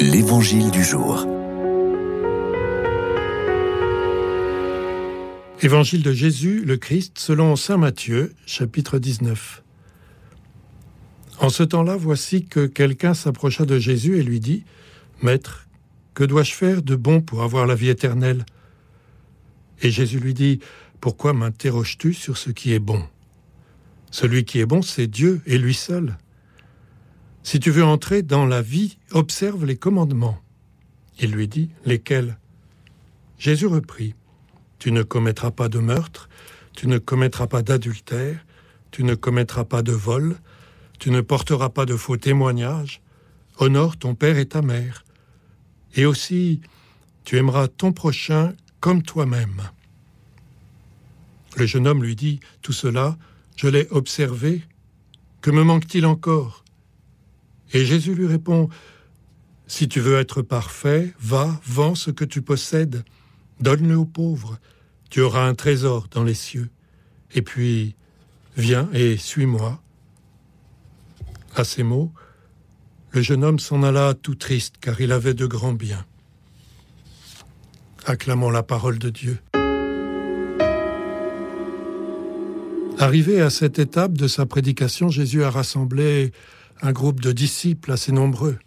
L'Évangile du jour. Évangile de Jésus, le Christ, selon Saint Matthieu, chapitre 19. En ce temps-là, voici que quelqu'un s'approcha de Jésus et lui dit, Maître, que dois-je faire de bon pour avoir la vie éternelle? Et Jésus lui dit, Pourquoi m'interroges-tu sur ce qui est bon? Celui qui est bon, c'est Dieu et lui seul. Si tu veux entrer dans la vie, observe les commandements. Il lui dit, lesquels? Jésus reprit, Tu ne commettras pas de meurtre, tu ne commettras pas d'adultère, tu ne commettras pas de vol, tu ne porteras pas de faux témoignages, honore ton père et ta mère. Et aussi, tu aimeras ton prochain comme toi-même. Le jeune homme lui dit, Tout cela, je l'ai observé. Que me manque-t-il encore? Et Jésus lui répond, Si tu veux être parfait, va, vends ce que tu possèdes, donne-le aux pauvres, tu auras un trésor dans les cieux. Et puis, viens et suis-moi. À ces mots, le jeune homme s'en alla tout triste, car il avait de grands biens. Acclamons la parole de Dieu. Arrivé à cette étape de sa prédication, Jésus a rassemblé un groupe de disciples assez nombreux.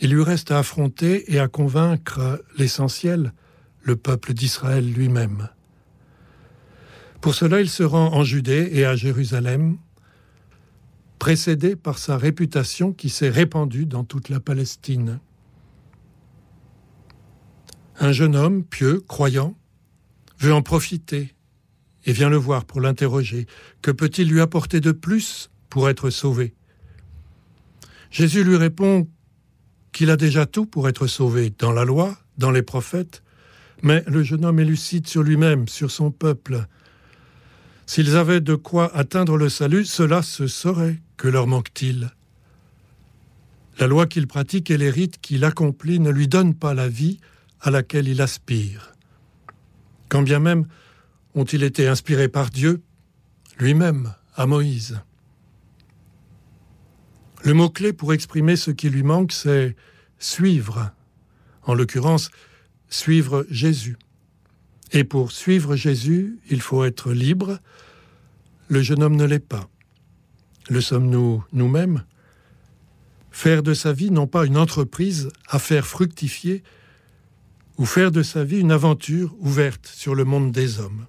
Il lui reste à affronter et à convaincre l'essentiel, le peuple d'Israël lui-même. Pour cela, il se rend en Judée et à Jérusalem, précédé par sa réputation qui s'est répandue dans toute la Palestine. Un jeune homme pieux, croyant, veut en profiter et vient le voir pour l'interroger. Que peut-il lui apporter de plus pour être sauvé? Jésus lui répond qu'il a déjà tout pour être sauvé, dans la loi, dans les prophètes, mais le jeune homme est lucide sur lui-même, sur son peuple. S'ils avaient de quoi atteindre le salut, cela se saurait. Que leur manque-t-il? La loi qu'il pratique et les rites qu'il accomplit ne lui donnent pas la vie à laquelle il aspire. Quand bien même ont-ils été inspirés par Dieu, lui-même, à Moïse. Le mot-clé pour exprimer ce qui lui manque, c'est suivre. En l'occurrence, suivre Jésus. Et pour suivre Jésus, il faut être libre. Le jeune homme ne l'est pas. Le sommes-nous nous-mêmes? Faire de sa vie non pas une entreprise à faire fructifier, ou faire de sa vie une aventure ouverte sur le monde des hommes.